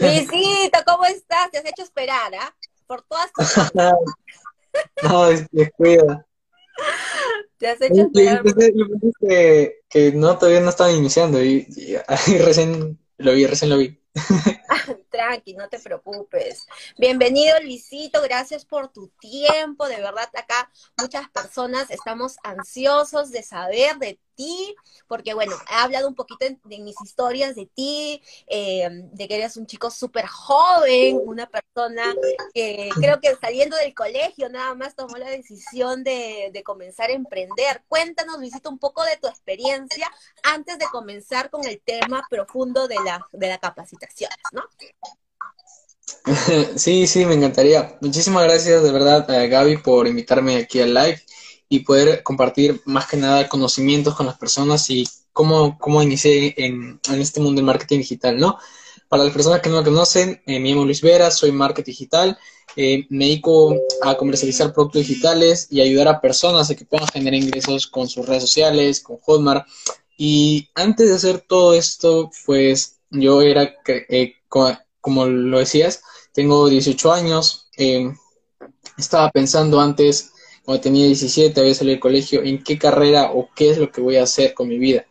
Luisito, ¿cómo estás? Te has hecho esperar, ¿ah? Por todas tus... no, descuida. Te has hecho esperar. Yo, que, que no, todavía no estaba iniciando y, y, recién lo vi, recién lo vi. Tranqui, no te preocupes. Bienvenido, Luisito, gracias por tu tiempo. De verdad, acá muchas personas estamos ansiosos de saber de ti, porque bueno, he hablado un poquito de, mis historias de ti, eh, de que eres un chico súper joven, una persona que creo que saliendo del colegio nada más tomó la decisión de, comenzar a emprender. Cuéntanos, Luisito, un poco de tu experiencia antes de comenzar con el tema profundo de la, de la capacitación, ¿no? Sí, sí, me encantaría. Muchísimas gracias de verdad a Gaby por invitarme aquí al live y poder compartir más que nada conocimientos con las personas y cómo, cómo inicié en, en este mundo del marketing digital, ¿no? Para las personas que no me conocen, eh, me llamo Luis Vera, soy marketing digital, eh, me dedico a comercializar productos digitales y ayudar a personas a que puedan generar ingresos con sus redes sociales, con Hotmart. Y antes de hacer todo esto, pues yo era eh, como lo decías, tengo 18 años, eh, estaba pensando antes, cuando tenía 17, había salido del colegio, en qué carrera o qué es lo que voy a hacer con mi vida.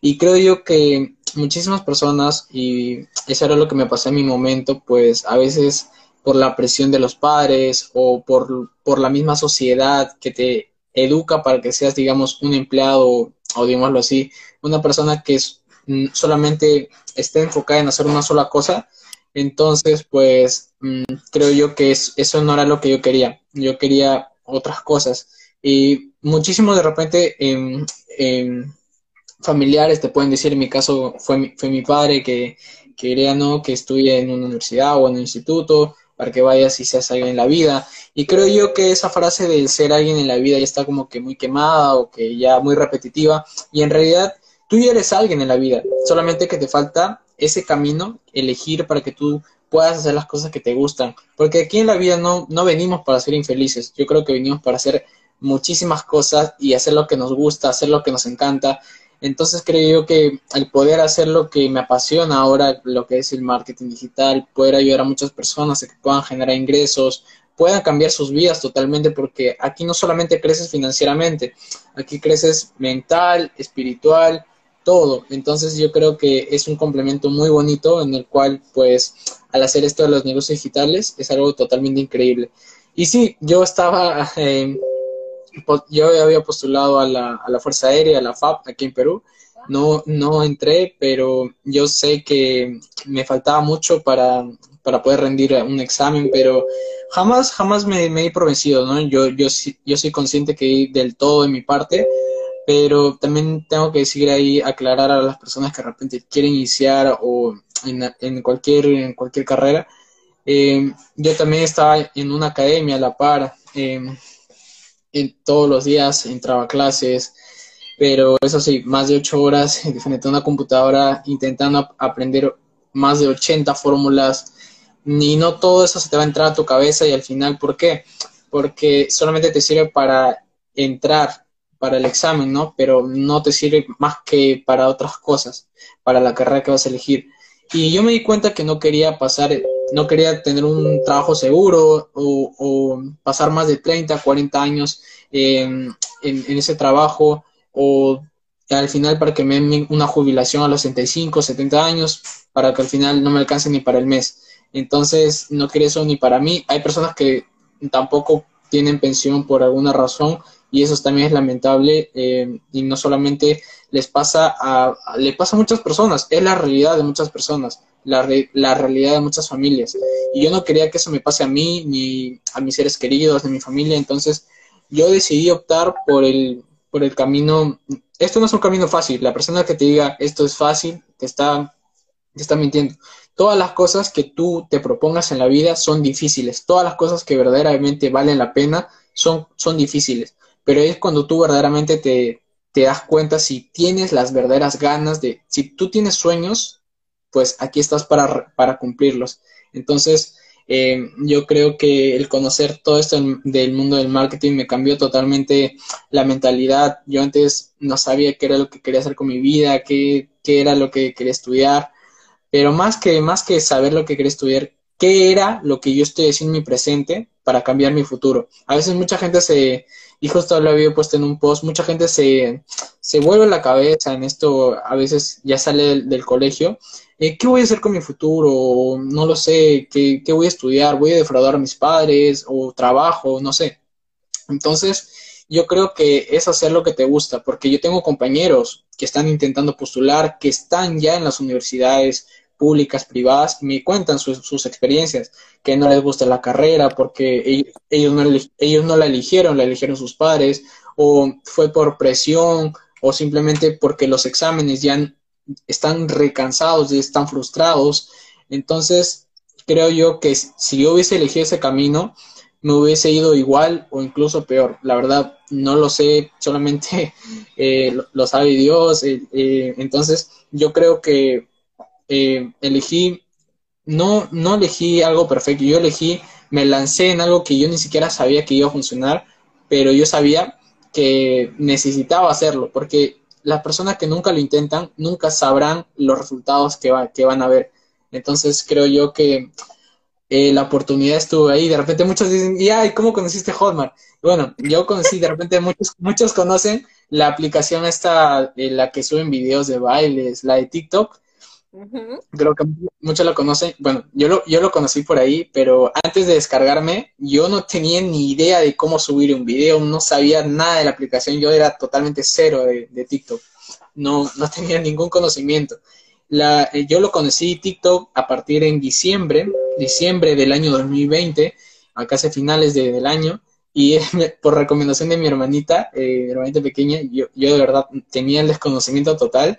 Y creo yo que muchísimas personas, y eso era lo que me pasó en mi momento, pues a veces por la presión de los padres o por, por la misma sociedad que te educa para que seas, digamos, un empleado o digámoslo así, una persona que es, mm, solamente esté enfocada en hacer una sola cosa, entonces, pues mm, creo yo que eso no era lo que yo quería. Yo quería otras cosas. Y muchísimo de repente familiares te pueden decir, en mi caso fue mi, fue mi padre que quería no que estudie en una universidad o en un instituto para que vayas y seas alguien en la vida. Y creo yo que esa frase de ser alguien en la vida ya está como que muy quemada o que ya muy repetitiva. Y en realidad tú ya eres alguien en la vida, solamente que te falta ese camino, elegir para que tú puedas hacer las cosas que te gustan. Porque aquí en la vida no, no venimos para ser infelices, yo creo que venimos para hacer muchísimas cosas y hacer lo que nos gusta, hacer lo que nos encanta. Entonces creo yo que el poder hacer lo que me apasiona ahora, lo que es el marketing digital, poder ayudar a muchas personas a que puedan generar ingresos, puedan cambiar sus vidas totalmente, porque aquí no solamente creces financieramente, aquí creces mental, espiritual, todo. Entonces yo creo que es un complemento muy bonito en el cual pues al hacer esto de los negocios digitales es algo totalmente increíble. Y sí, yo estaba, eh, yo había postulado a la, a la Fuerza Aérea, a la FAP, aquí en Perú. No, no entré, pero yo sé que me faltaba mucho para, para poder rendir un examen, pero jamás, jamás me, me he provencido, ¿no? Yo, yo, yo soy consciente que del todo de mi parte, pero también tengo que decir ahí, aclarar a las personas que de repente quieren iniciar o en, cualquier, en cualquier carrera. Eh, yo también estaba en una academia a la par, eh, en, todos los días entraba a clases, pero eso sí, más de ocho horas frente a una computadora intentando aprender más de 80 fórmulas, ni no todo eso se te va a entrar a tu cabeza y al final, ¿por qué? Porque solamente te sirve para entrar para el examen, ¿no? Pero no te sirve más que para otras cosas, para la carrera que vas a elegir. Y yo me di cuenta que no quería pasar, no quería tener un trabajo seguro o, pasar más de 30, 40 años en, ese trabajo o al final para que me den una jubilación a los 65, 70 años, para que al final no me alcance ni para el mes. Entonces, no quería eso ni para mí. Hay personas que tampoco tienen pensión por alguna razón y eso también es lamentable eh, y no solamente les pasa a, le pasa a muchas personas, es la realidad de muchas personas, la, la realidad de muchas familias. Y yo no quería que eso me pase a mí, ni a mis seres queridos, ni a mi familia, entonces yo decidí optar por el, por el camino, esto no es un camino fácil, la persona que te diga esto es fácil, te está, te está mintiendo. Todas las cosas que tú te propongas en la vida son difíciles, todas las cosas que verdaderamente valen la pena son, son difíciles, pero es cuando tú verdaderamente te, te das cuenta si tienes las verdaderas ganas de, si tú tienes sueños, pues aquí estás para, para cumplirlos. Entonces, eh, yo creo que el conocer todo esto del mundo del marketing me cambió totalmente la mentalidad. Yo antes no sabía qué era lo que quería hacer con mi vida, qué, qué era lo que quería estudiar, pero más que, más que saber lo que quería estudiar, qué era lo que yo estoy haciendo en mi presente para cambiar mi futuro. A veces mucha gente se, y justo lo había puesto en un post, mucha gente se, se vuelve la cabeza en esto, a veces ya sale del, colegio, eh, ¿qué voy a hacer con mi futuro? No lo sé, ¿qué, ¿qué voy a estudiar? ¿Voy a defraudar a mis padres? ¿O trabajo? No sé. Entonces, yo creo que es hacer lo que te gusta, porque yo tengo compañeros que están intentando postular, que están ya en las universidades públicas, privadas, me cuentan sus, experiencias, que no les gusta la carrera porque ellos, no, ellos no la eligieron, la eligieron sus padres, o fue por presión, o simplemente porque los exámenes ya están recansados y están frustrados. Entonces, creo yo que si yo hubiese elegido ese camino, me hubiese ido igual o incluso peor. La verdad, no lo sé, solamente eh, lo, sabe Dios. Eh, eh, entonces, yo creo que eh, elegí, no, no elegí algo perfecto, yo elegí, me lancé en algo que yo ni siquiera sabía que iba a funcionar, pero yo sabía que necesitaba hacerlo, porque las personas que nunca lo intentan nunca sabrán los resultados que, va, que van a ver. Entonces creo yo que eh, la oportunidad estuvo ahí. De repente muchos dicen, y ay, ¿cómo conociste Hotmart? Bueno, yo conocí, de repente muchos, muchos conocen la aplicación esta, eh, la que suben videos de bailes, la de TikTok. Creo que muchos lo conocen. Bueno, yo lo, yo lo conocí por ahí, pero antes de descargarme, yo no tenía ni idea de cómo subir un video, no sabía nada de la aplicación, yo era totalmente cero de, TikTok. No, no tenía ningún conocimiento. La, eh, yo lo conocí TikTok a partir en diciembre, diciembre del año 2020, a casi finales del año, y por recomendación de mi hermanita, eh, mi hermanita pequeña, yo, yo de verdad tenía el desconocimiento total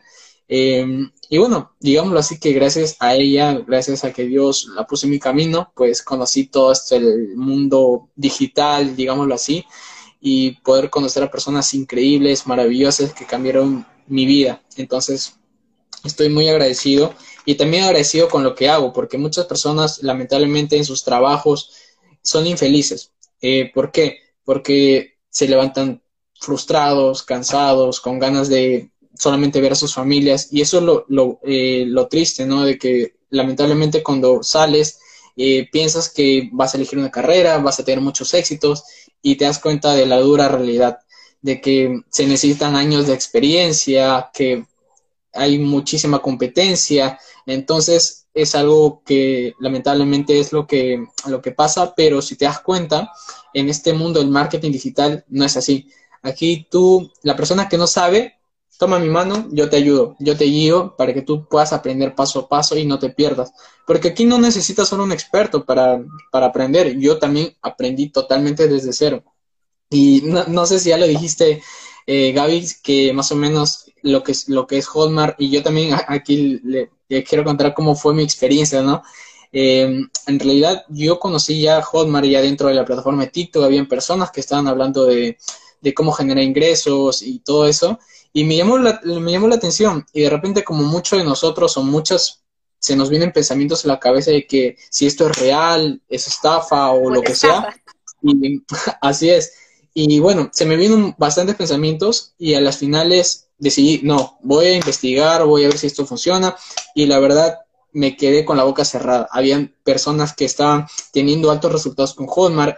Em, y bueno, digámoslo así que gracias a ella, gracias a que Dios la puso en mi camino, pues conocí todo esto, el mundo digital, digámoslo así, y poder conocer a personas increíbles, maravillosas que cambiaron mi vida. Entonces, estoy muy agradecido y también agradecido con lo que hago, porque muchas personas lamentablemente en sus trabajos son infelices. Eh, ¿Por qué? Porque se levantan frustrados, cansados, con ganas de solamente ver a sus familias. Y eso es lo, lo, eh, lo triste, ¿no? De que lamentablemente cuando sales eh, piensas que vas a elegir una carrera, vas a tener muchos éxitos y te das cuenta de la dura realidad, de que se necesitan años de experiencia, que hay muchísima competencia, entonces es algo que lamentablemente es lo que, lo que pasa, pero si te das cuenta, en este mundo del marketing digital no es así. Aquí tú, la persona que no sabe, toma mi mano, yo te ayudo, yo te guío para que tú puedas aprender paso a paso y no te pierdas. Porque aquí no necesitas ser un experto para, para aprender. Yo también aprendí totalmente desde cero. Y no, sé si ya lo dijiste, eh, Gaby, que más o menos lo que es, lo que es Hotmart, y yo también aquí le, quiero contar cómo fue mi experiencia, ¿no? Eh, en realidad yo conocí ya Hotmart ya dentro de la plataforma de TikTok, habían personas que estaban hablando de, de cómo generar ingresos y todo eso. Y me llamó, la, me llamó la atención y de repente como muchos de nosotros o muchas se nos vienen pensamientos en la cabeza de que si esto es real, es estafa o, lo que sea. Y, así es. Y bueno, se me vienen bastantes pensamientos y a las finales decidí, no, voy a investigar, voy a ver si esto funciona. Y la verdad, me quedé con la boca cerrada. Habían personas que estaban teniendo altos resultados con Hotmart,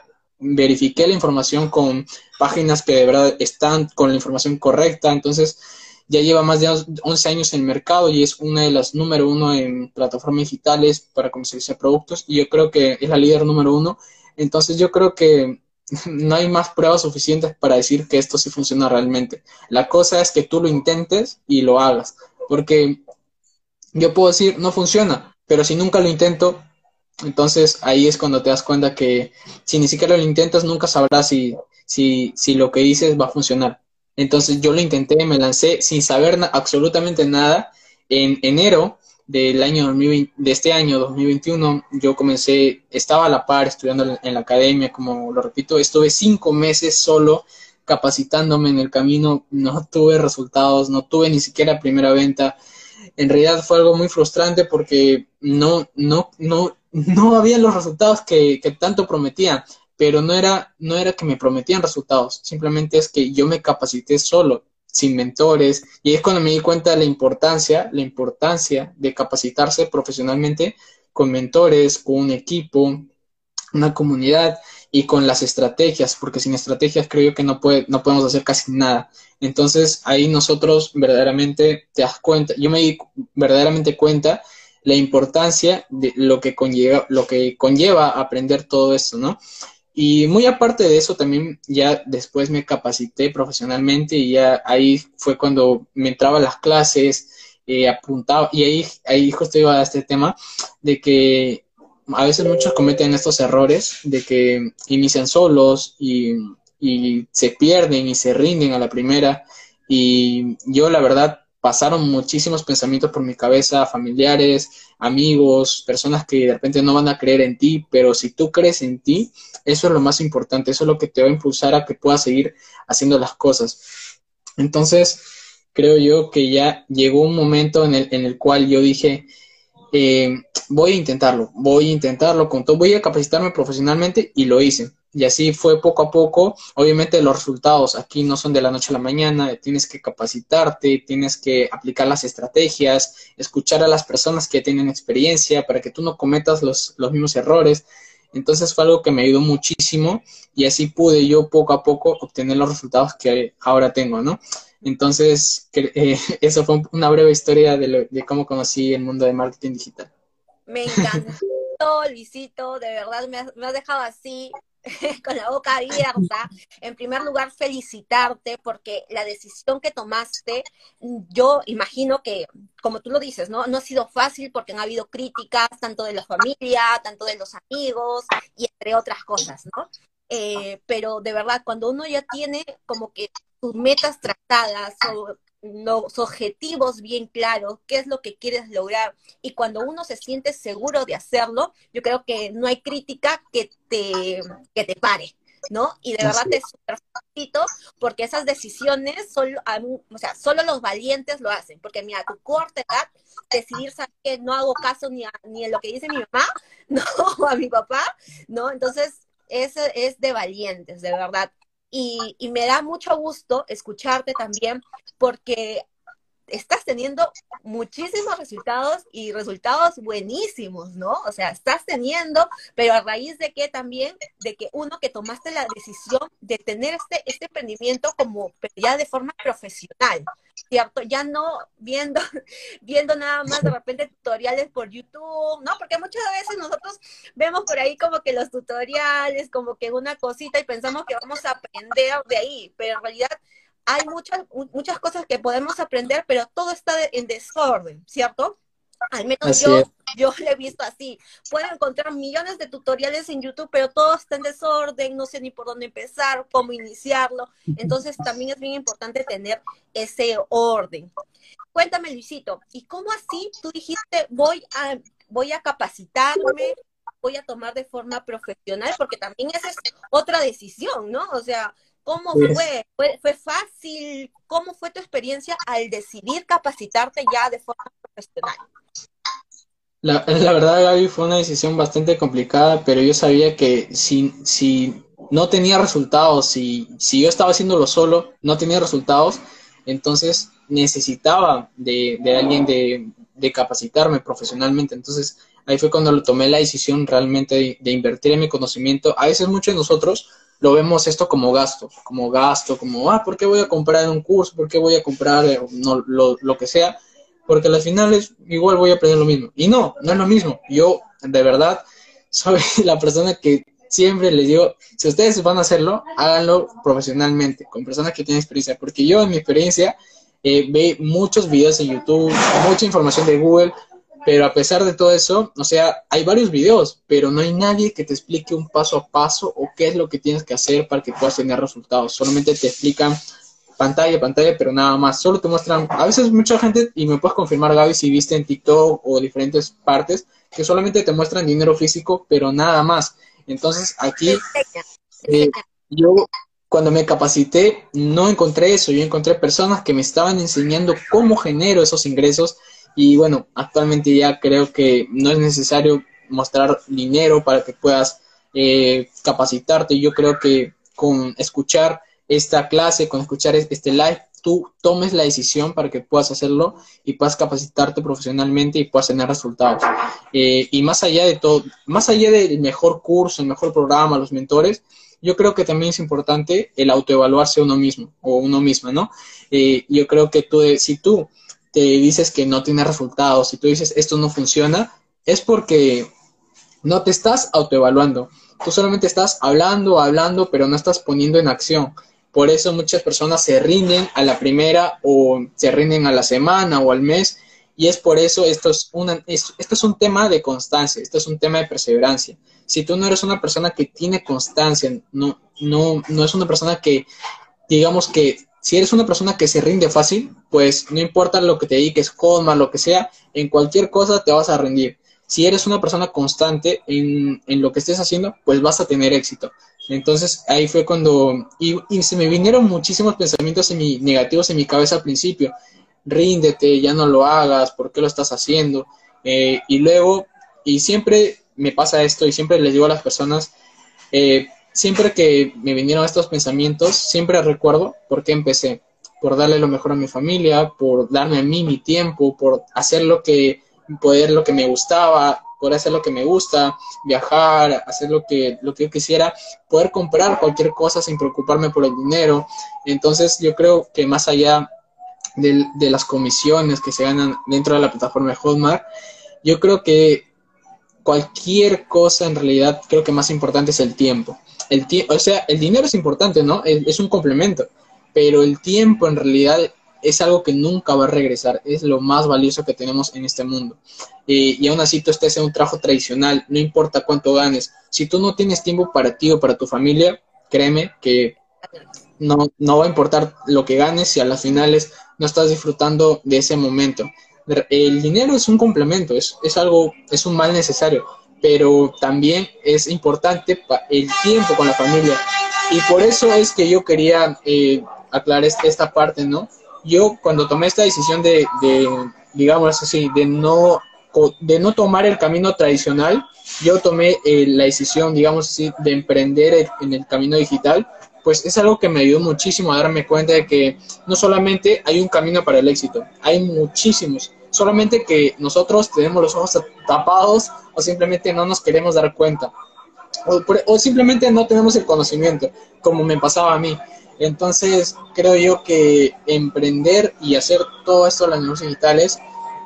verifiqué la información con páginas que de verdad están con la información correcta, entonces ya lleva más de 11 años en el mercado y es una de las número uno en plataformas digitales para comercializar productos y yo creo que es la líder número uno. Entonces yo creo que no hay más pruebas suficientes para decir que esto sí funciona realmente. La cosa es que tú lo intentes y lo hagas, porque yo puedo decir, no funciona, pero si nunca lo intento, entonces ahí es cuando te das cuenta que si ni siquiera lo intentas, nunca sabrás si, si, si lo que dices va a funcionar. Entonces yo lo intenté, me lancé sin saber absolutamente nada. En enero del año 2020, de este año 2021, yo comencé, estaba a la par estudiando en la academia, como lo repito, estuve cinco meses solo capacitándome en el camino, no tuve resultados, no tuve ni siquiera primera venta. En realidad fue algo muy frustrante porque no, no, no, no había los resultados que, que tanto prometían pero no era, no era que me prometían resultados, simplemente es que yo me capacité solo, sin mentores, y es cuando me di cuenta de la importancia, la importancia de capacitarse profesionalmente con mentores, con un equipo, una comunidad y con las estrategias, porque sin estrategias creo que no, puede, no podemos hacer casi nada. Entonces ahí nosotros verdaderamente te das cuenta, yo me di verdaderamente cuenta la importancia de lo que conlleva, lo que conlleva aprender todo esto, ¿no? Y muy aparte de eso, también ya después me capacité profesionalmente y ya ahí fue cuando me entraba a las clases, eh, apuntaba, y ahí, ahí justo iba a este tema de que a veces muchos cometen estos errores de que inician solos y, y se pierden y se rinden a la primera. Y yo la verdad pasaron muchísimos pensamientos por mi cabeza, familiares, amigos, personas que de repente no van a creer en ti, pero si tú crees en ti, eso es lo más importante, eso es lo que te va a impulsar a que puedas seguir haciendo las cosas. Entonces, creo yo que ya llegó un momento en el, en el cual yo dije, eh, voy a intentarlo, voy a intentarlo con todo, voy a capacitarme profesionalmente y lo hice. Y así fue poco a poco. Obviamente los resultados aquí no son de la noche a la mañana, tienes que capacitarte, tienes que aplicar las estrategias, escuchar a las personas que tienen experiencia para que tú no cometas los, los mismos errores. Entonces fue algo que me ayudó muchísimo y así pude yo poco a poco obtener los resultados que ahora tengo, ¿no? Entonces, eh, eso fue una breve historia de, de cómo conocí el mundo de marketing digital. Me encantó, Luisito, de verdad me has dejado así con la boca abierta. En primer lugar, felicitarte porque la decisión que tomaste, yo imagino que, como tú lo dices, ¿no? No ha sido fácil porque han habido críticas tanto de la familia, tanto de los amigos y entre otras cosas, ¿no? Eh, pero de verdad, cuando uno ya tiene como que sus metas tratadas o los objetivos bien claros, qué es lo que quieres lograr. Y cuando uno se siente seguro de hacerlo, yo creo que no hay crítica que te, que te pare. ¿no? Y de verdad te super felicito porque esas decisiones solo, o sea, solo los valientes lo hacen, porque mira, a tu corta edad, decidir saber que no hago caso ni, a, ni en lo que dice mi mamá, no, a mi papá, ¿no? Entonces, eso es de valientes, de verdad. Y, y, me da mucho gusto escucharte también porque estás teniendo muchísimos resultados y resultados buenísimos, ¿no? O sea, estás teniendo, pero a raíz de que también, de que uno que tomaste la decisión de tener este, este emprendimiento como ya de forma profesional, ¿cierto? Ya no viendo, viendo nada más de repente tutoriales por YouTube, ¿no? Porque muchas veces nosotros vemos por ahí como que los tutoriales, como que una cosita y pensamos que vamos a aprender de ahí, pero en realidad hay muchas, muchas cosas que podemos aprender, pero todo está en desorden, ¿cierto? Al menos yo, yo lo he visto así. Puedo encontrar millones de tutoriales en YouTube, pero todo está en desorden, no sé ni por dónde empezar, cómo iniciarlo. Entonces también es bien importante tener ese orden. Cuéntame, Luisito, ¿y cómo así tú dijiste voy a, voy a capacitarme, voy a tomar de forma profesional? Porque también esa es otra decisión, ¿no? O sea, ¿Cómo fue? fue? ¿Fue fácil? ¿Cómo fue tu experiencia al decidir capacitarte ya de forma profesional? La, la, verdad, Gaby, fue una decisión bastante complicada, pero yo sabía que si, si no tenía resultados, si, si yo estaba haciéndolo solo, no tenía resultados, entonces necesitaba de, de alguien de, de, capacitarme profesionalmente. Entonces ahí fue cuando tomé la decisión realmente de, de invertir en mi conocimiento. A veces muchos de nosotros lo vemos esto como gasto, como gasto, como, ah, ¿por qué voy a comprar un curso? ¿Por qué voy a comprar eh, no, lo, lo, que sea? Porque al final es, igual voy a aprender lo mismo. Y no, no es lo mismo. Yo, de verdad, soy la persona que siempre les digo, si ustedes van a hacerlo, háganlo profesionalmente, con personas que tienen experiencia, porque yo en mi experiencia eh, ve muchos videos en YouTube, mucha información de Google, pero a pesar de todo eso, o sea, hay varios videos, pero no hay nadie que te explique un paso a paso o qué es lo que tienes que hacer para que puedas tener resultados. Solamente te explican pantalla, pantalla, pero nada más. Solo te muestran, a veces mucha gente, y me puedes confirmar Gaby si viste en TikTok o diferentes partes, que solamente te muestran dinero físico, pero nada más. Entonces aquí eh, yo cuando me capacité no encontré eso, yo encontré personas que me estaban enseñando cómo genero esos ingresos y bueno, actualmente ya creo que no es necesario mostrar dinero para que puedas eh, capacitarte. Yo creo que con escuchar esta clase, con escuchar este live, tú tomes la decisión para que puedas hacerlo y puedas capacitarte profesionalmente y puedas tener resultados. Eh, y más allá de todo, más allá del mejor curso, el mejor programa, los mentores, yo creo que también es importante el autoevaluarse uno mismo o uno misma, ¿no? Eh, yo creo que tú, si tú te dices que no tiene resultados, si tú dices esto no funciona, es porque no te estás autoevaluando. Tú solamente estás hablando, hablando, pero no estás poniendo en acción. Por eso muchas personas se rinden a la primera o se rinden a la semana o al mes. Y es por eso esto es, una, esto es un tema de constancia, esto es un tema de perseverancia. Si tú no eres una persona que tiene constancia, no, no, no es una persona que, digamos que si eres una persona que se rinde fácil, pues no importa lo que te dediques, coma, lo que sea, en cualquier cosa te vas a rendir. Si eres una persona constante en, en lo que estés haciendo, pues vas a tener éxito. Entonces ahí fue cuando, y, se me vinieron muchísimos pensamientos en mi, negativos en mi cabeza al principio. Ríndete, ya no lo hagas, ¿por qué lo estás haciendo? Eh, y luego, y siempre me pasa esto y siempre les digo a las personas, eh, siempre que me vinieron estos pensamientos, siempre recuerdo por qué empecé, por darle lo mejor a mi familia, por darme a mí mi tiempo, por hacer lo que, poder lo que me gustaba, por hacer lo que me gusta, viajar, hacer lo que, lo que yo quisiera, poder comprar cualquier cosa sin preocuparme por el dinero. Entonces yo creo que más allá de, de las comisiones que se ganan dentro de la plataforma de Hotmart, yo creo que cualquier cosa en realidad creo que más importante es el tiempo el o sea, el dinero es importante, ¿no? Es, un complemento, pero el tiempo en realidad es algo que nunca va a regresar, es lo más valioso que tenemos en este mundo. y aún así tú estés en un trabajo tradicional, no importa cuánto ganes, si tú no tienes tiempo para ti o para tu familia, créeme que no, no va a importar lo que ganes si a las finales no estás disfrutando de ese momento. El dinero es un complemento, es, es algo, es un mal necesario, pero también es importante el tiempo con la familia. Y por eso es que yo quería eh, aclarar esta parte, ¿no? Yo cuando tomé esta decisión de, digamos así, de no, de no tomar el camino tradicional, yo tomé eh, la decisión, digamos así, de emprender en el camino digital, pues es algo que me ayudó muchísimo a darme cuenta de que no solamente hay un camino para el éxito, hay muchísimos solamente que nosotros tenemos los ojos tapados o simplemente no nos queremos dar cuenta. O, simplemente no tenemos el conocimiento, como me pasaba a mí. Entonces, creo yo que emprender y hacer todo esto de las negocios digitales,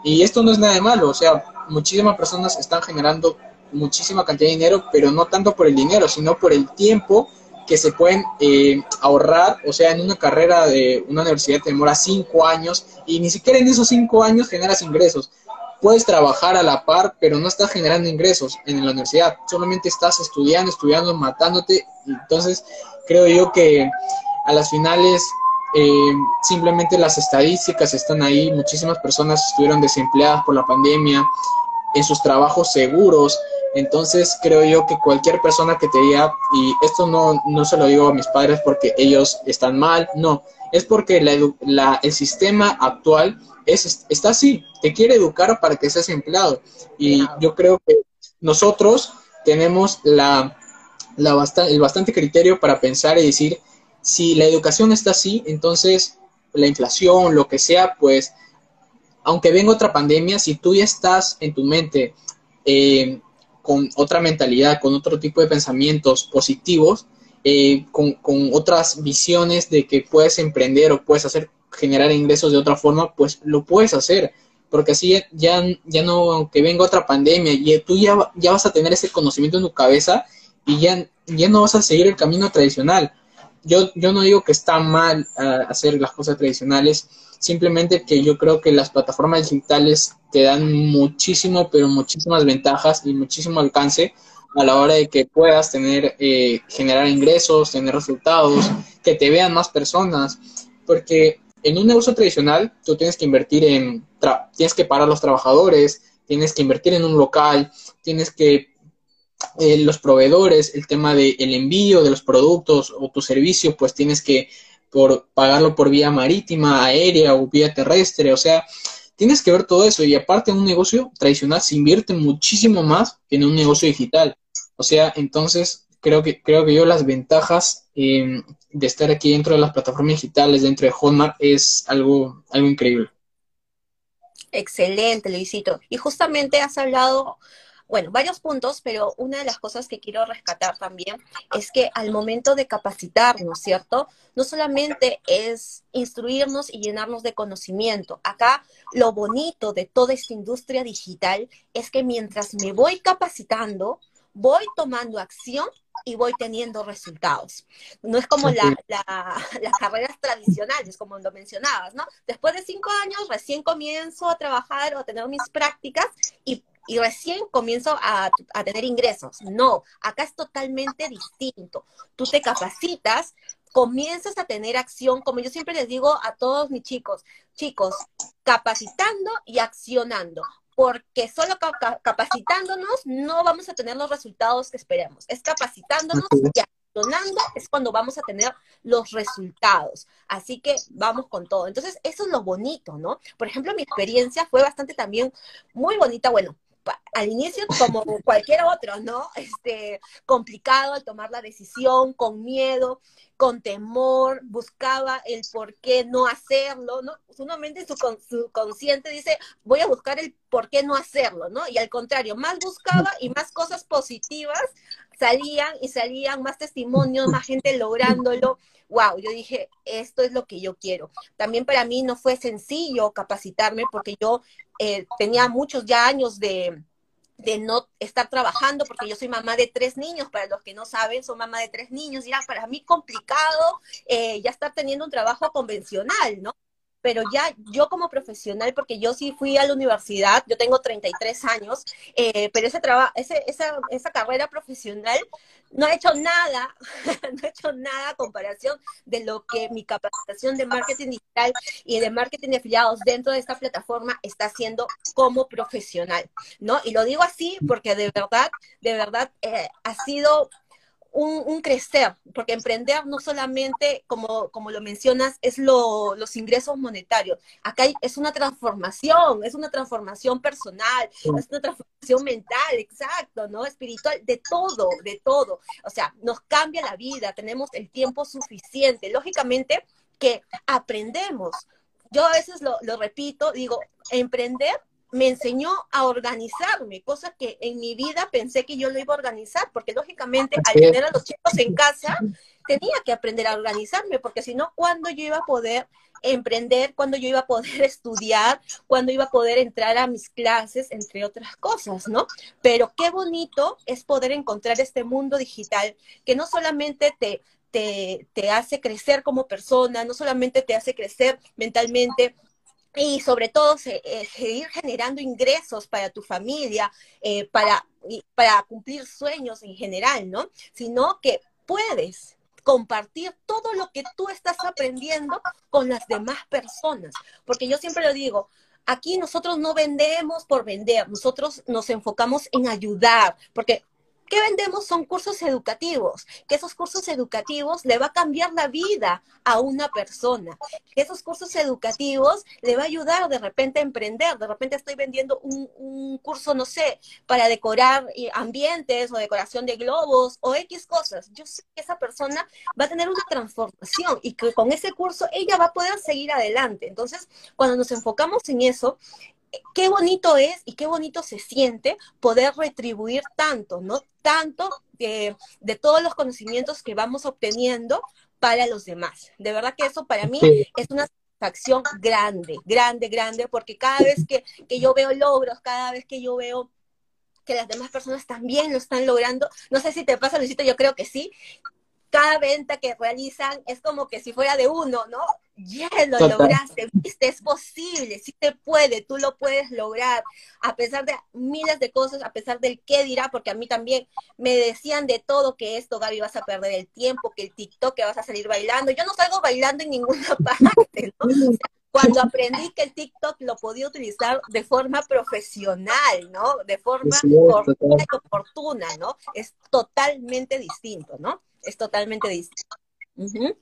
y esto no es nada de malo, o sea, muchísimas personas están generando muchísima cantidad de dinero, pero no tanto por el dinero, sino por el tiempo que se pueden eh, ahorrar, o sea, en una carrera de una universidad te demora cinco años y ni siquiera en esos cinco años generas ingresos. Puedes trabajar a la par, pero no estás generando ingresos en la universidad, solamente estás estudiando, estudiando, matándote. Entonces, creo yo que a las finales eh, simplemente las estadísticas están ahí, muchísimas personas estuvieron desempleadas por la pandemia, en sus trabajos seguros, entonces creo yo que cualquier persona que te diga, y esto no, no se lo digo a mis padres porque ellos están mal, no, es porque la, el sistema actual es, está así, te quiere educar para que seas empleado. Y yo creo que nosotros tenemos la, la el bastante criterio para pensar y decir, si la educación está así, entonces la inflación, lo que sea, pues, aunque venga otra pandemia, si tú ya estás en tu mente eh, con otra mentalidad, con otro tipo de pensamientos positivos, eh, con, otras visiones de que puedes emprender o puedes hacer generar ingresos de otra forma, pues lo puedes hacer. Porque así ya, ya no, aunque venga otra pandemia, y tú ya, ya vas a tener ese conocimiento en tu cabeza y ya, ya no vas a seguir el camino tradicional. Yo, yo no digo que está mal ah, hacer las cosas tradicionales, simplemente que yo creo que las plataformas digitales te dan muchísimo, pero muchísimas ventajas y muchísimo alcance a la hora de que puedas tener, eh, generar ingresos, tener resultados, que te vean más personas, porque en un negocio tradicional tú tienes que invertir en, tienes que pagar a los trabajadores, tienes que invertir en un local, tienes que eh, los proveedores, el tema del envío de los productos o tu servicio, pues tienes que por pagarlo por vía marítima, aérea o vía terrestre, o sea, tienes que ver todo eso y aparte en un negocio tradicional se invierte muchísimo más que en un negocio digital. O sea, entonces creo que creo que yo las ventajas eh, de estar aquí dentro de las plataformas digitales, dentro de Hotmart, es algo, algo increíble. Excelente, Luisito. Y justamente has hablado bueno, varios puntos, pero una de las cosas que quiero rescatar también es que al momento de capacitarnos, ¿cierto? No solamente es instruirnos y llenarnos de conocimiento. Acá lo bonito de toda esta industria digital es que mientras me voy capacitando, voy tomando acción y voy teniendo resultados. No es como la, las carreras tradicionales, como lo mencionabas, ¿no? Después de cinco años recién comienzo a trabajar o a tener mis prácticas y y recién comienzo a, tener ingresos. No, acá es totalmente distinto. Tú te capacitas, comienzas a tener acción, como yo siempre les digo a todos mis chicos, chicos, capacitando y accionando, porque solo capacitándonos no vamos a tener los resultados que esperemos. Es capacitándonos y accionando es cuando vamos a tener los resultados. Así que vamos con todo. Entonces, eso es lo bonito, ¿no? Por ejemplo, mi experiencia fue bastante también muy bonita. Bueno, al inicio como cualquier otro, ¿no? Este, complicado al tomar la decisión, con miedo, con temor, buscaba el por qué no hacerlo, ¿no? Sumamente su, su consciente dice, voy a buscar el por qué no hacerlo, ¿no? Y al contrario, más buscaba y más cosas positivas salían y salían, más testimonios, más gente lográndolo. Wow, yo dije, esto es lo que yo quiero. También para mí no fue sencillo capacitarme porque yo eh, tenía muchos ya años de, de no estar trabajando, porque yo soy mamá de tres niños, para los que no saben, soy mamá de tres niños, y era para mí complicado eh, ya estar teniendo un trabajo convencional, ¿no? Pero ya yo como profesional, porque yo sí fui a la universidad, yo tengo 33 años, eh, pero ese trabajo, ese, esa, esa carrera profesional no ha hecho nada, no ha hecho nada a comparación de lo que mi capacitación de marketing digital y de marketing de afiliados dentro de esta plataforma está haciendo como profesional, ¿no? Y lo digo así porque de verdad, de verdad eh, ha sido un, crecer, porque emprender no solamente, como, como lo mencionas, es lo, los ingresos monetarios. Acá es una transformación, es una transformación personal, es una transformación mental, exacto, ¿no? Espiritual, de todo, de todo. O sea, nos cambia la vida, tenemos el tiempo suficiente. Lógicamente que aprendemos. Yo a veces lo, lo repito, digo, emprender me enseñó a organizarme, cosa que en mi vida pensé que yo lo iba a organizar, porque lógicamente al tener a los chicos en casa, tenía que aprender a organizarme, porque si no, ¿cuándo yo iba a poder emprender? ¿Cuándo yo iba a poder estudiar? ¿Cuándo iba a poder entrar a mis clases? Entre otras cosas, ¿no? Pero qué bonito es poder encontrar este mundo digital que no solamente te, te, te hace crecer como persona, no solamente te hace crecer mentalmente, y sobre todo eh, seguir generando ingresos para tu familia, eh, para, para cumplir sueños en general, ¿no? Sino que puedes compartir todo lo que tú estás aprendiendo con las demás personas. Porque yo siempre lo digo, aquí nosotros no vendemos por vender, nosotros nos enfocamos en ayudar, porque ¿Qué vendemos? Son cursos educativos, que esos cursos educativos le va a cambiar la vida a una persona, que esos cursos educativos le va a ayudar de repente a emprender, de repente estoy vendiendo un, un curso, no sé, para decorar eh, ambientes o decoración de globos o X cosas. Yo sé que esa persona va a tener una transformación y que con ese curso ella va a poder seguir adelante. Entonces, cuando nos enfocamos en eso, qué bonito es y qué bonito se siente poder retribuir tanto, ¿no? Tanto de, todos los conocimientos que vamos obteniendo para los demás. De verdad que eso para mí es una satisfacción grande, grande, grande, porque cada vez que, que yo veo logros, cada vez que yo veo que las demás personas también lo están logrando. No sé si te pasa, Luisito, yo creo que sí. Cada venta que realizan es como que si fuera de uno, ¿no? Ya lo lograste, viste, es posible, sí te puede, tú lo puedes lograr, a pesar de miles de cosas, a pesar del qué dirá, porque a mí también me decían de todo que esto, Gaby, vas a perder el tiempo, que el TikTok, que vas a salir bailando. Yo no salgo bailando en ninguna parte, ¿no? cuando aprendí que el TikTok lo podía utilizar de forma profesional, ¿no? De forma oportuna, ¿no? Es totalmente distinto, ¿no? Es totalmente distinto.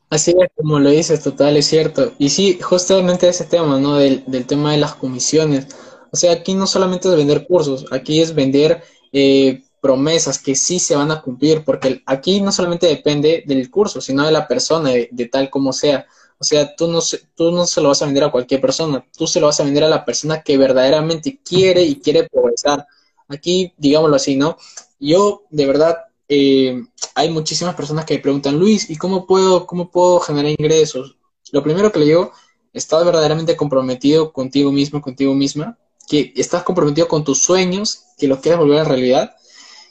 Así es, como lo dices, total, es cierto. Y sí, justamente ese tema, ¿no? Del, del tema de las comisiones. O sea, aquí no solamente es vender cursos, aquí es vender eh, promesas que sí se van a cumplir, porque aquí no solamente depende del curso, sino de la persona, de tal como sea. O sea, tú no, tú no se lo vas a vender a cualquier persona, tú se lo vas a vender a la persona que verdaderamente quiere y quiere progresar. Aquí, digámoslo así, ¿no? Yo, de verdad, eh, hay muchísimas personas que me preguntan, Luis, ¿y cómo puedo, cómo puedo generar ingresos? Lo primero que le digo, estás verdaderamente comprometido contigo mismo, contigo misma, que estás comprometido con tus sueños, que los quieres volver a realidad.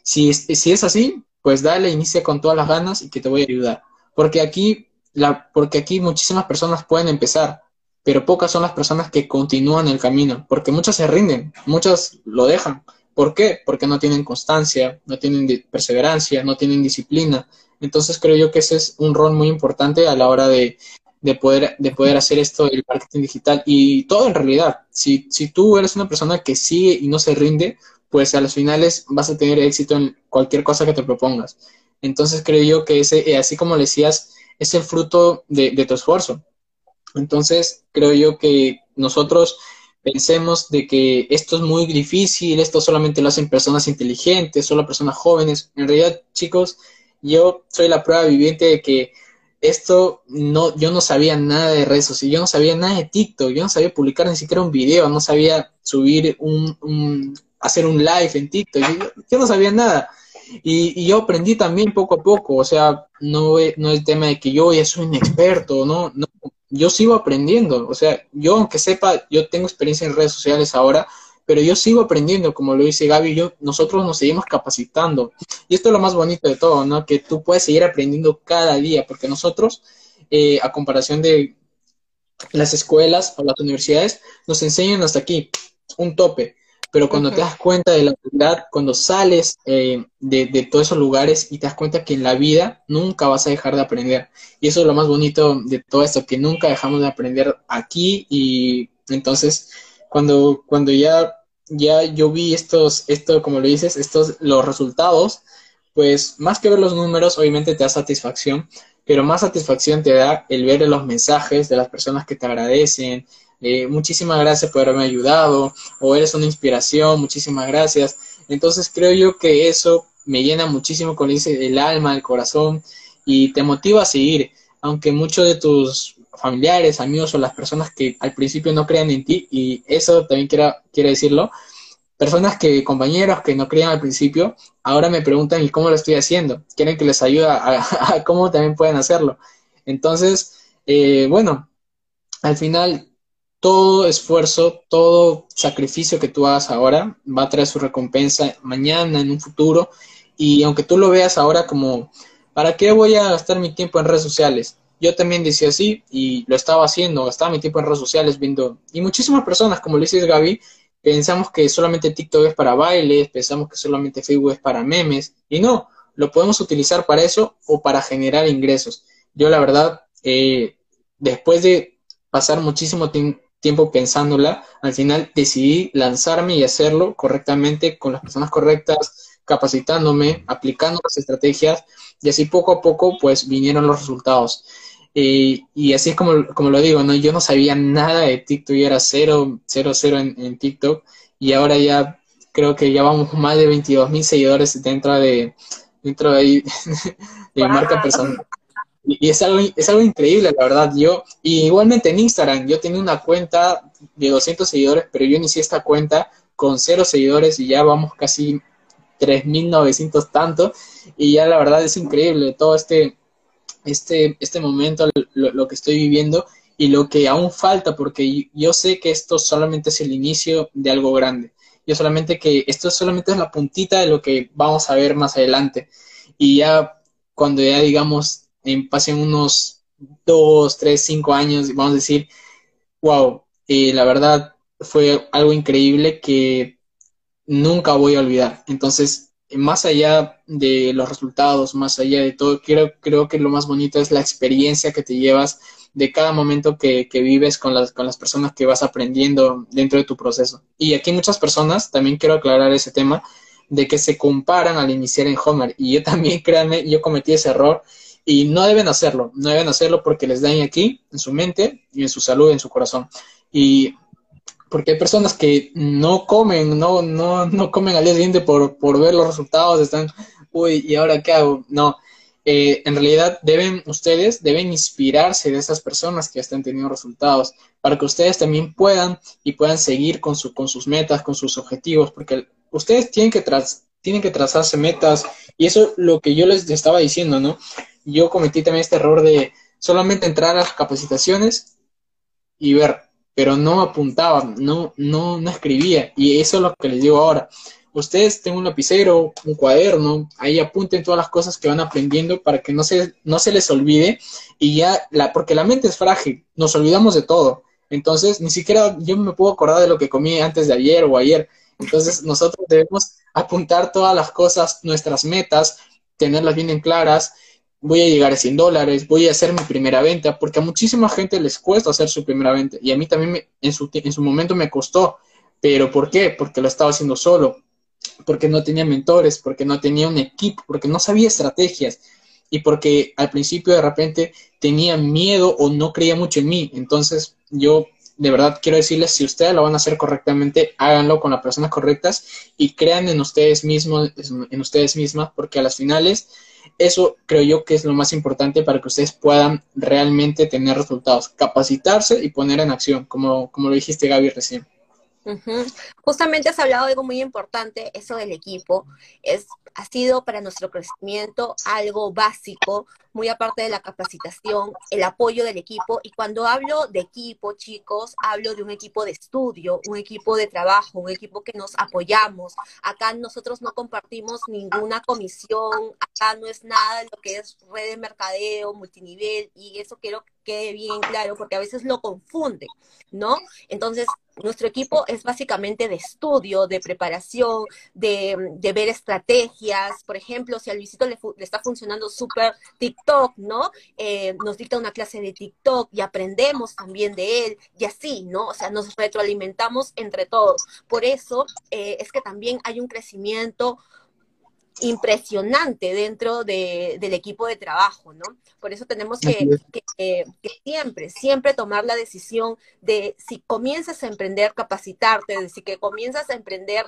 Si, si es así, pues dale, inicia con todas las ganas y que te voy a ayudar. Porque aquí porque aquí muchísimas personas pueden empezar, pero pocas son las personas que continúan el camino, porque muchas se rinden, muchas lo dejan. ¿Por qué? Porque no tienen constancia, no tienen perseverancia, no tienen disciplina. Entonces creo yo que ese es un rol muy importante a la hora de, poder, de poder hacer esto del marketing digital y todo en realidad. Si, si tú eres una persona que sigue y no se rinde, pues a los finales vas a tener éxito en cualquier cosa que te propongas. Entonces creo yo que ese, eh, así como le decías, es el fruto de, tu esfuerzo. Entonces, creo yo que nosotros pensemos de que esto es muy difícil, esto solamente lo hacen personas inteligentes, solo personas jóvenes. En realidad, chicos, yo soy la prueba viviente de que esto no, yo no sabía nada de redes sociales, yo no sabía nada de TikTok, yo no sabía publicar ni siquiera un video, no sabía subir un, hacer un live en TikTok, yo no sabía nada. Y, yo aprendí también poco a poco, o sea, no, no es tema de que yo ya soy un experto, ¿no? no yo sigo aprendiendo, o sea, yo aunque sepa, yo tengo experiencia en redes sociales ahora, pero yo sigo aprendiendo, como lo dice Gaby, yo, nosotros nos seguimos capacitando. Y esto es lo más bonito de todo, ¿no? Que tú puedes seguir aprendiendo cada día, porque nosotros, eh, a comparación de las escuelas o las universidades, nos enseñan hasta aquí, un tope pero cuando te das cuenta de la verdad, cuando sales eh, de, todos esos lugares y te das cuenta que en la vida nunca vas a dejar de aprender. Y eso es lo más bonito de todo esto, que nunca dejamos de aprender aquí y entonces cuando, cuando ya, ya yo vi estos, esto, como lo dices, estos, los resultados, pues más que ver los números, obviamente te da satisfacción, pero más satisfacción te da el ver los mensajes de las personas que te agradecen, eh, muchísimas gracias por haberme ayudado, o eres una inspiración, muchísimas gracias. Entonces creo yo que eso me llena muchísimo con el alma, el corazón, y te motiva a seguir, aunque muchos de tus familiares, amigos o las personas que al principio no crean en ti, y eso también quiero, quiero decirlo, personas que, compañeros que no creían al principio, ahora me preguntan cómo lo estoy haciendo, quieren que les ayude a, cómo también pueden hacerlo. Entonces, eh, bueno, al final todo esfuerzo, todo sacrificio que tú hagas ahora va a traer su recompensa mañana, en un futuro. Y aunque tú lo veas ahora como, ¿para qué voy a gastar mi tiempo en redes sociales? Yo también decía así y lo estaba haciendo, gastaba mi tiempo en redes sociales viendo. Y muchísimas personas, como lo dices Gaby, pensamos que solamente TikTok es para bailes, pensamos que solamente Facebook es para memes. Y no, lo podemos utilizar para eso o para generar ingresos. Yo la verdad, eh, después de pasar muchísimo tiempo tiempo pensándola, al final decidí lanzarme y hacerlo correctamente con las personas correctas, capacitándome, aplicando las estrategias y así poco a poco pues vinieron los resultados. y así es como, como lo digo, ¿no? yo no sabía nada de TikTok, yo era cero, cero, cero en, TikTok y ahora ya creo que ya vamos más de 22 mil seguidores dentro de, dentro de, ahí, de marca personal. Y es algo, es algo increíble, la verdad. Yo, y igualmente en Instagram, yo tenía una cuenta de 200 seguidores, pero yo inicié esta cuenta con cero seguidores y ya vamos casi 3.900 tanto. Y ya la verdad es increíble todo este, este, este momento, lo, lo, que estoy viviendo y lo que aún falta, porque yo sé que esto solamente es el inicio de algo grande. Yo solamente que esto solamente es la puntita de lo que vamos a ver más adelante. Y ya cuando ya digamos, en, pasen unos dos, tres, cinco años, vamos a decir, wow, eh, la verdad fue algo increíble que nunca voy a olvidar. Entonces, más allá de los resultados, más allá de todo, creo, que lo más bonito es la experiencia que te llevas de cada momento que, vives con las, con las personas que vas aprendiendo dentro de tu proceso. Y aquí muchas personas, también quiero aclarar ese tema, de que se comparan al iniciar en Homer. Y yo también, créanme, yo cometí ese error y no deben hacerlo, no deben hacerlo porque les daña aquí, en su mente y en su salud, en su corazón. Y porque hay personas que no comen, no, no, no comen al día siguiente por, por ver los resultados, están, uy, ¿y ahora qué hago? No, eh, en realidad deben, ustedes deben inspirarse de esas personas que están teniendo resultados, para que ustedes también puedan y puedan seguir con, su, con sus metas, con sus objetivos, porque ustedes tienen que, tienen que trazarse metas, y eso es lo que yo les estaba diciendo, ¿no? Yo cometí también este error de solamente entrar a las capacitaciones y ver, pero no apuntaba, no, no, no escribía, y eso es lo que les digo ahora ustedes tengan un lapicero, un cuaderno, ahí apunten todas las cosas que van aprendiendo para que no se, no se les olvide y ya, la, porque la mente es frágil, nos olvidamos de todo. Entonces, ni siquiera yo me puedo acordar de lo que comí antes de ayer o ayer. Entonces, nosotros debemos apuntar todas las cosas, nuestras metas, tenerlas bien en claras. Voy a llegar a 100 dólares, voy a hacer mi primera venta, porque a muchísima gente les cuesta hacer su primera venta. Y a mí también en, su, en su momento me costó. ¿Pero por qué? Porque lo estaba haciendo solo porque no tenía mentores, porque no tenía un equipo, porque no sabía estrategias y porque al principio de repente tenía miedo o no creía mucho en mí. Entonces yo de verdad quiero decirles, si ustedes lo van a hacer correctamente, háganlo con las personas correctas y crean en ustedes mismos, en ustedes mismas, porque a las finales eso creo yo que es lo más importante para que ustedes puedan realmente tener resultados, capacitarse y poner en acción, como, como lo dijiste Gaby recién. Justamente has hablado de algo muy importante, eso del equipo. Es, ha sido para nuestro crecimiento algo básico, muy aparte de la capacitación, el apoyo del equipo. Y cuando hablo de equipo, chicos, hablo de un equipo de estudio, un equipo de trabajo, un equipo que nos apoyamos. Acá nosotros no compartimos ninguna comisión, acá no es nada lo que es red de mercadeo, multinivel, y eso quiero que quede bien claro, porque a veces lo confunden, ¿no? Entonces, nuestro equipo es básicamente de estudio, de preparación, de, ver estrategias. Por ejemplo, si a Luisito le, está funcionando súper TikTok, ¿no? Eh, nos dicta una clase de TikTok y aprendemos también de él y así, ¿no? O sea, nos retroalimentamos entre todos. Por eso eh, es que también hay un crecimiento impresionante dentro del equipo de trabajo, ¿no? Por eso tenemos que, que, siempre, siempre tomar la decisión de si comienzas a emprender, capacitarte, de si que comienzas a emprender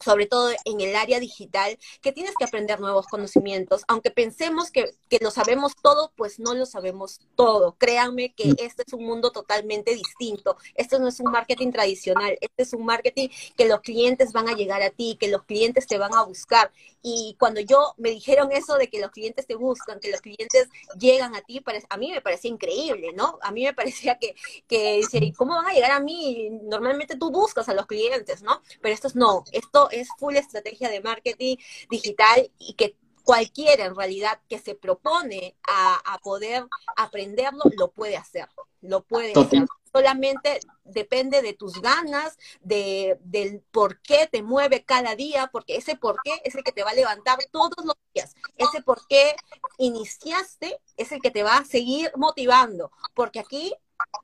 sobre todo en el área digital, que tienes que aprender nuevos conocimientos. Aunque pensemos que, lo sabemos todo, pues no lo sabemos todo. Créanme que mm. este es un mundo totalmente distinto. Esto no es un marketing tradicional, este es un marketing que los clientes van a llegar a ti, que los clientes te van a buscar. Y cuando yo me dijeron eso de que los clientes te buscan, que los clientes llegan a ti, a mí me parecía increíble, ¿no? A mí me parecía que, que ¿cómo van a llegar a mí? Normalmente tú buscas a los clientes, ¿no? Pero esto es no, esto es full estrategia de marketing digital y que cualquiera en realidad que se propone a, poder aprenderlo, lo puede hacer, lo puede hacer. Solamente depende de tus ganas, de, del por qué te mueve cada día, porque ese por qué es el que te va a levantar todos los días. Ese por qué iniciaste es el que te va a seguir motivando, porque aquí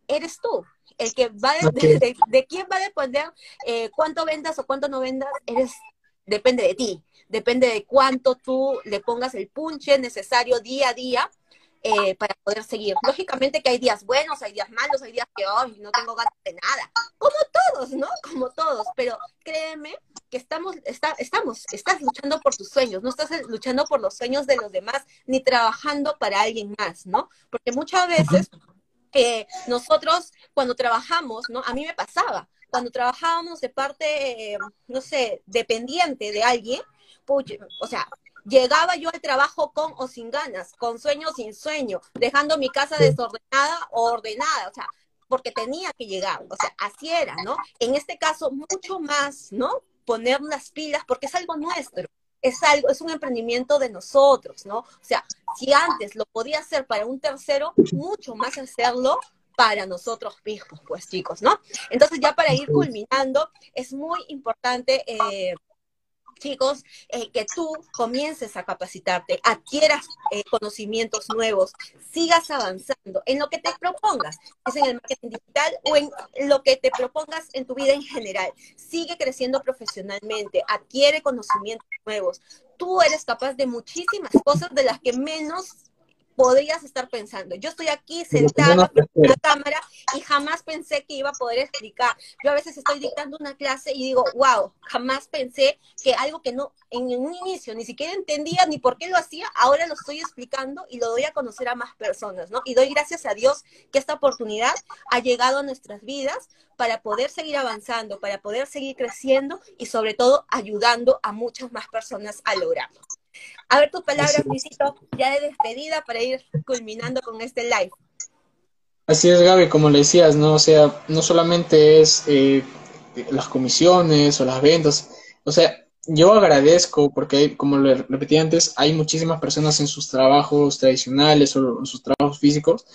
eres tú. El que va de, quién va a depender eh, cuánto vendas o cuánto no vendas, eres, depende de ti. Depende de cuánto tú le pongas el punche necesario día a día eh, para poder seguir. Lógicamente que hay días buenos, hay días malos, hay días que hoy no tengo ganas de nada. Como todos, ¿no? Como todos. Pero créeme que estamos, está, estamos, estás luchando por tus sueños, no estás luchando por los sueños de los demás, ni trabajando para alguien más, ¿no? Porque muchas veces que nosotros cuando trabajamos, ¿no? A mí me pasaba, cuando trabajábamos de parte, no sé, dependiente de alguien, o sea, llegaba yo al trabajo con o sin ganas, con sueño o sin sueño, dejando mi casa desordenada o ordenada, o sea, porque tenía que llegar, o sea, así era, ¿no? En este caso, mucho más, ¿no? poner unas pilas porque es algo nuestro es algo, es un emprendimiento de nosotros, ¿no? O sea, si antes lo podía hacer para un tercero, mucho más hacerlo para nosotros mismos, pues chicos, ¿no? Entonces ya para ir culminando, es muy importante eh, chicos, eh, que tú comiences a capacitarte, adquieras eh, conocimientos nuevos, sigas avanzando en lo que te propongas, es en el marketing digital o en lo que te propongas en tu vida en general. Sigue creciendo profesionalmente, adquiere conocimientos nuevos. Tú eres capaz de muchísimas cosas de las que menos podrías estar pensando. Yo estoy aquí sentada en la cámara y jamás pensé que iba a poder explicar. Yo a veces estoy dictando una clase y digo, wow, jamás pensé que algo que no en un inicio ni siquiera entendía ni por qué lo hacía, ahora lo estoy explicando y lo doy a conocer a más personas, ¿no? Y doy gracias a Dios que esta oportunidad ha llegado a nuestras vidas para poder seguir avanzando, para poder seguir creciendo y sobre todo ayudando a muchas más personas a lograrlo. A ver tus palabras, Luisito, ya de despedida para ir culminando con este live. Así es, Gaby, como le decías, ¿no? O sea, no solamente es eh, las comisiones o las ventas, o sea, yo agradezco porque, como le repetí antes, hay muchísimas personas en sus trabajos tradicionales o en sus trabajos físicos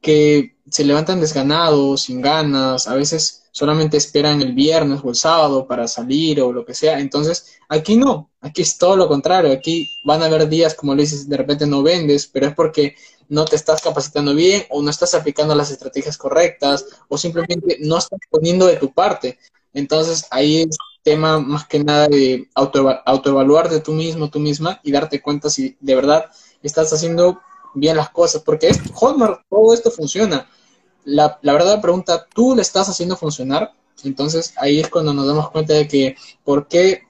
que se levantan desganados, sin ganas, a veces solamente esperan el viernes o el sábado para salir o lo que sea. Entonces, aquí no, aquí es todo lo contrario. Aquí van a haber días, como le dices, de repente no vendes, pero es porque no te estás capacitando bien o no estás aplicando las estrategias correctas o simplemente no estás poniendo de tu parte. Entonces, ahí es tema más que nada de auto, autoevaluarte tú mismo, tú misma y darte cuenta si de verdad estás haciendo bien las cosas, porque es, Hotmart, todo esto funciona la, la verdad pregunta, ¿tú le estás haciendo funcionar? Entonces ahí es cuando nos damos cuenta de que, ¿por qué,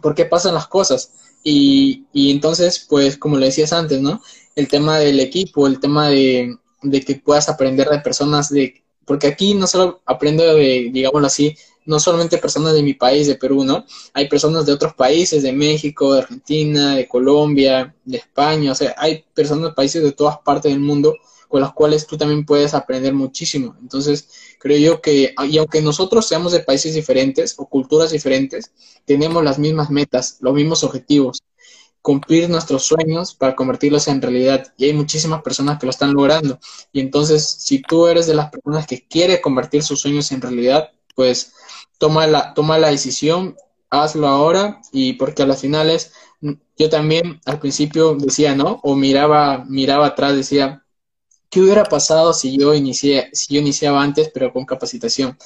por qué pasan las cosas? Y, y entonces, pues, como le decías antes, ¿no? El tema del equipo, el tema de, de que puedas aprender de personas de, porque aquí no solo aprendo de, digámoslo así, no solamente personas de mi país, de Perú, ¿no? Hay personas de otros países, de México, de Argentina, de Colombia, de España, o sea, hay personas de países de todas partes del mundo con las cuales tú también puedes aprender muchísimo. Entonces, creo yo que, y aunque nosotros seamos de países diferentes o culturas diferentes, tenemos las mismas metas, los mismos objetivos, cumplir nuestros sueños para convertirlos en realidad. Y hay muchísimas personas que lo están logrando. Y entonces, si tú eres de las personas que quiere convertir sus sueños en realidad, pues toma la, toma la decisión, hazlo ahora y porque a las finales yo también al principio decía, ¿no? O miraba, miraba atrás, decía, ¿qué hubiera pasado si yo inicié, si yo iniciaba antes, pero con capacitación?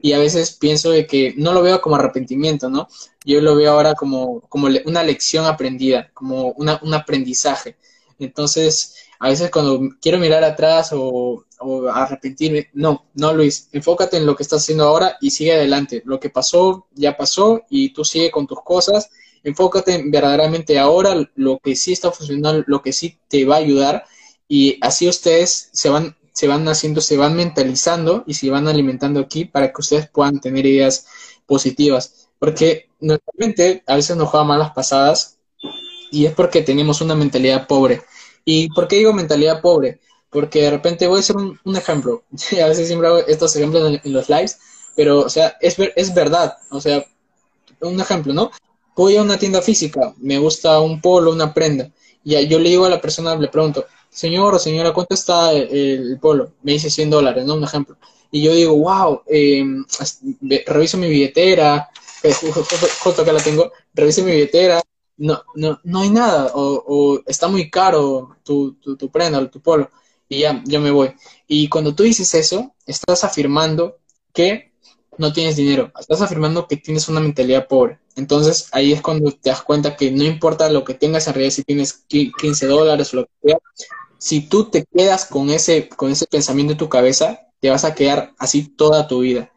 Y a veces pienso de que no lo veo como arrepentimiento, ¿no? Yo lo veo ahora como, como una lección aprendida, como una, un aprendizaje. Entonces, a veces cuando quiero mirar atrás o, o, arrepentirme, no, no Luis, enfócate en lo que estás haciendo ahora y sigue adelante. Lo que pasó, ya pasó y tú sigue con tus cosas. Enfócate verdaderamente ahora, lo que sí está funcionando, lo que sí te va a ayudar y así ustedes se van, se van haciendo, se van mentalizando y se van alimentando aquí para que ustedes puedan tener ideas positivas. Porque nuestra mente a veces nos juega malas pasadas y es porque tenemos una mentalidad pobre. ¿Y por qué digo mentalidad pobre? Porque de repente voy a hacer un, ejemplo. a veces siempre hago estos ejemplos en, los lives, pero, o sea, es, es verdad. O sea, un ejemplo, ¿no? Voy a una tienda física, me gusta un polo, una prenda, y yo le digo a la persona, le pregunto, señor o señora, ¿cuánto está el, polo? Me dice 100 dólares, ¿no? Un ejemplo. Y yo digo, wow, eh, reviso mi billetera, justo, que la tengo, reviso mi billetera, no, no, no hay nada, o, está muy caro tu, tu, tu prenda o tu polo, y ya, yo me voy. Y cuando tú dices eso, estás afirmando que no tienes dinero, estás afirmando que tienes una mentalidad pobre. Entonces ahí es cuando te das cuenta que no importa lo que tengas en realidad, si tienes 15 dólares o lo que sea, si tú te quedas con ese, con ese pensamiento en tu cabeza, te vas a quedar así toda tu vida.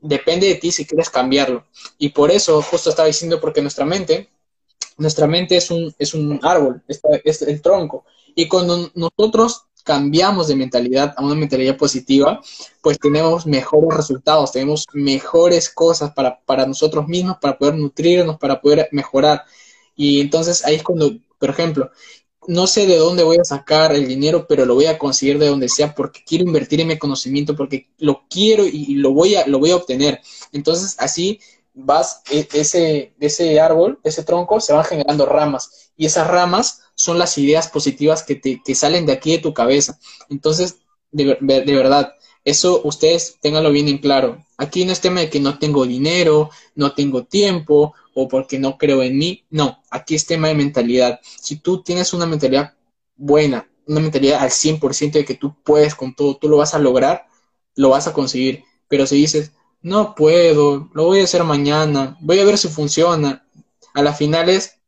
Depende de ti si quieres cambiarlo. Y por eso, justo estaba diciendo, porque nuestra mente, nuestra mente es un, es un árbol, es el tronco. Y cuando nosotros cambiamos de mentalidad a una mentalidad positiva, pues tenemos mejores resultados, tenemos mejores cosas para, para nosotros mismos, para poder nutrirnos, para poder mejorar. Y entonces ahí es cuando, por ejemplo, no sé de dónde voy a sacar el dinero, pero lo voy a conseguir de donde sea porque quiero invertir en mi conocimiento, porque lo quiero y lo voy a, lo voy a obtener. Entonces, así vas, e, ese, ese árbol, ese tronco, se van generando ramas. Y esas ramas son las ideas positivas que, te, que salen de aquí de tu cabeza. Entonces, de, de verdad, eso ustedes ténganlo bien en claro. Aquí no es tema de que no tengo dinero, no tengo tiempo o porque no creo en mí. No, aquí es tema de mentalidad. Si tú tienes una mentalidad buena, una mentalidad al 100% de que tú puedes con todo, tú lo vas a lograr, lo vas a conseguir. Pero si dices, no puedo, lo voy a hacer mañana, voy a ver si funciona, a las finales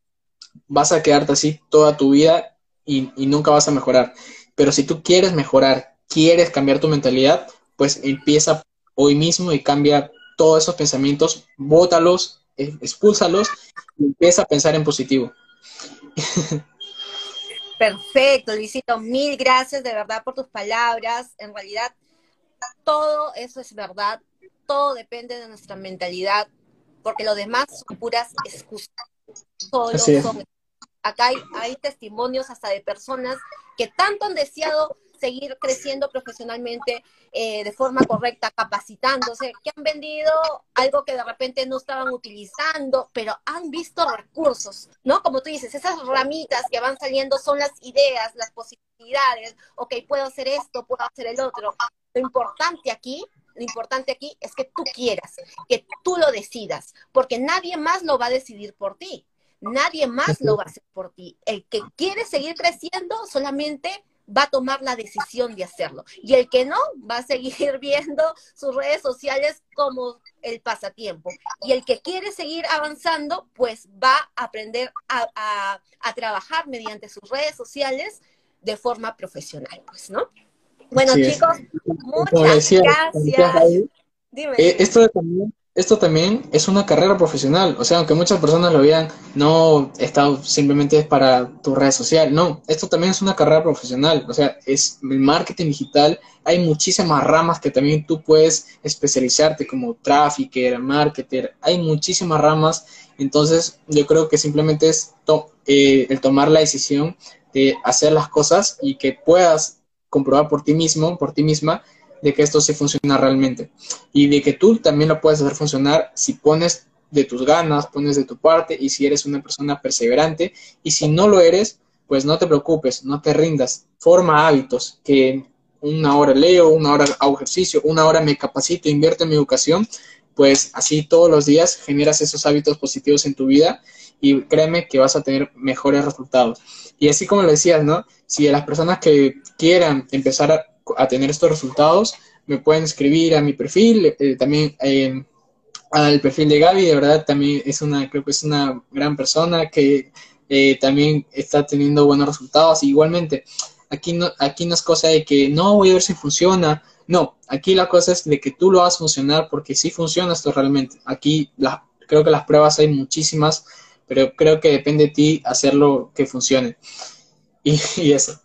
vas a quedarte así toda tu vida y, nunca vas a mejorar. Pero si tú quieres mejorar, quieres cambiar tu mentalidad, pues empieza hoy mismo y cambia todos esos pensamientos, bótalos, eh, expúlsalos y empieza a pensar en positivo. Perfecto, Luisito, mil gracias de verdad por tus palabras. En realidad, todo eso es verdad, todo depende de nuestra mentalidad, porque lo demás son puras excusas. Solo son. Acá hay, hay testimonios hasta de personas que tanto han deseado seguir creciendo profesionalmente eh, de forma correcta, capacitándose, que han vendido algo que de repente no estaban utilizando, pero han visto recursos, ¿no? Como tú dices, esas ramitas que van saliendo son las ideas, las posibilidades, ok, puedo hacer esto, puedo hacer el otro. Lo importante aquí lo importante aquí es que tú quieras, que tú lo decidas, porque nadie más lo va a decidir por ti. Nadie más lo va a hacer por ti. El que quiere seguir creciendo solamente va a tomar la decisión de hacerlo. Y el que no, va a seguir viendo sus redes sociales como el pasatiempo. Y el que quiere seguir avanzando, pues va a aprender a, trabajar mediante sus redes sociales de forma profesional, pues, ¿no? Bueno, chicos, muchas gracias. Dime. Eh, esto también esto también es una carrera profesional. O sea, aunque muchas personas lo vean, no está simplemente es para tu red social. No, esto también es una carrera profesional. O sea, es el marketing digital. Hay muchísimas ramas que también tú puedes especializarte como trafficker, marketer. Hay muchísimas ramas. Entonces, yo creo que simplemente es eh, el tomar la decisión de hacer las cosas y que puedas comprobar por ti mismo, por ti misma, de que esto sí funciona realmente. Y de que tú también lo puedes hacer funcionar si pones de tus ganas, pones de tu parte y si eres una persona perseverante. Y si no lo eres, pues no te preocupes, no te rindas, forma hábitos que una hora leo, una hora hago ejercicio, una hora me capacito, invierto en mi educación, pues así todos los días generas esos hábitos positivos en tu vida y créeme que vas a tener mejores resultados. Y así como lo decías, ¿no? Si las personas que quieran empezar a a tener estos resultados, me pueden escribir a mi perfil, eh, también eh, al perfil de Gaby, de verdad también es una, creo que es una gran persona que eh, también está teniendo buenos resultados. Igualmente, aquí no, aquí no es cosa de que no voy a ver si funciona. No, aquí la cosa es de que tú lo hagas funcionar porque sí funciona esto realmente. Aquí la, creo que las pruebas hay muchísimas, pero creo que depende de ti hacerlo que funcione. y eso.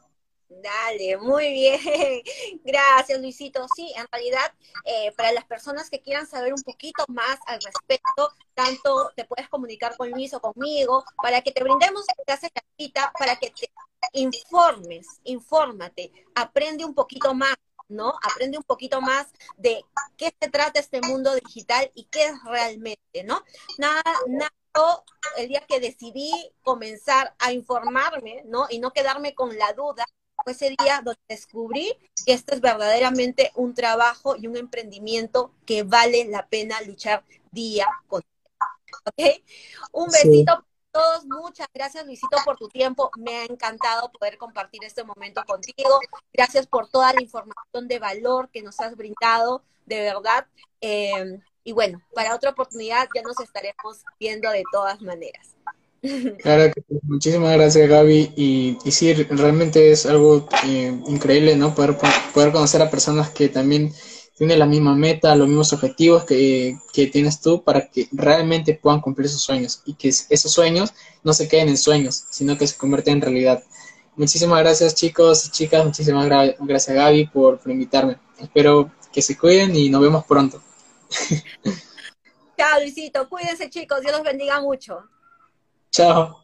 Dale, muy bien. Gracias, Luisito. Sí, en realidad, eh, para las personas que quieran saber un poquito más al respecto, tanto te puedes comunicar con Luis o conmigo para que te brindemos clases cita, para que te informes, infórmate, aprende un poquito más. ¿no? Aprende un poquito más de qué se trata este mundo digital y qué es realmente, ¿no? Nada, nada, el día que decidí comenzar a informarme, ¿no? Y no quedarme con la duda, fue ese día donde descubrí que esto es verdaderamente un trabajo y un emprendimiento que vale la pena luchar día con día. ¿Ok? Un besito para todos. Muchas gracias, Luisito, por tu tiempo. Me ha encantado poder compartir este momento contigo. Gracias por toda la información de valor que nos has brindado, de verdad. Eh, y bueno, para otra oportunidad ya nos estaremos viendo de todas maneras. Claro, muchísimas gracias Gaby y, sí, realmente es algo eh, increíble, ¿no? Poder, poder conocer a personas que también tienen la misma meta, los mismos objetivos que, que tienes tú para que realmente puedan cumplir sus sueños y que esos sueños no se queden en sueños, sino que se convierten en realidad. Muchísimas gracias chicos y chicas, muchísimas gracias Gaby por, por invitarme. Espero que se cuiden y nos vemos pronto. Chao Luisito, cuídense chicos, Dios los bendiga mucho. Chao.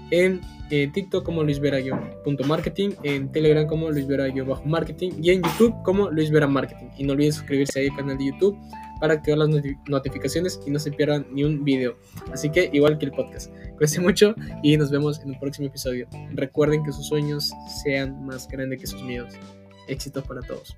en eh, TikTok como luisvera-marketing, en Telegram como luisvera-marketing y en YouTube como luisvera marketing. Y no olviden suscribirse al canal de YouTube para activar las notificaciones y no se pierdan ni un video. Así que igual que el podcast. Cuídense mucho y nos vemos en un próximo episodio. Recuerden que sus sueños sean más grandes que sus miedos. Éxitos para todos.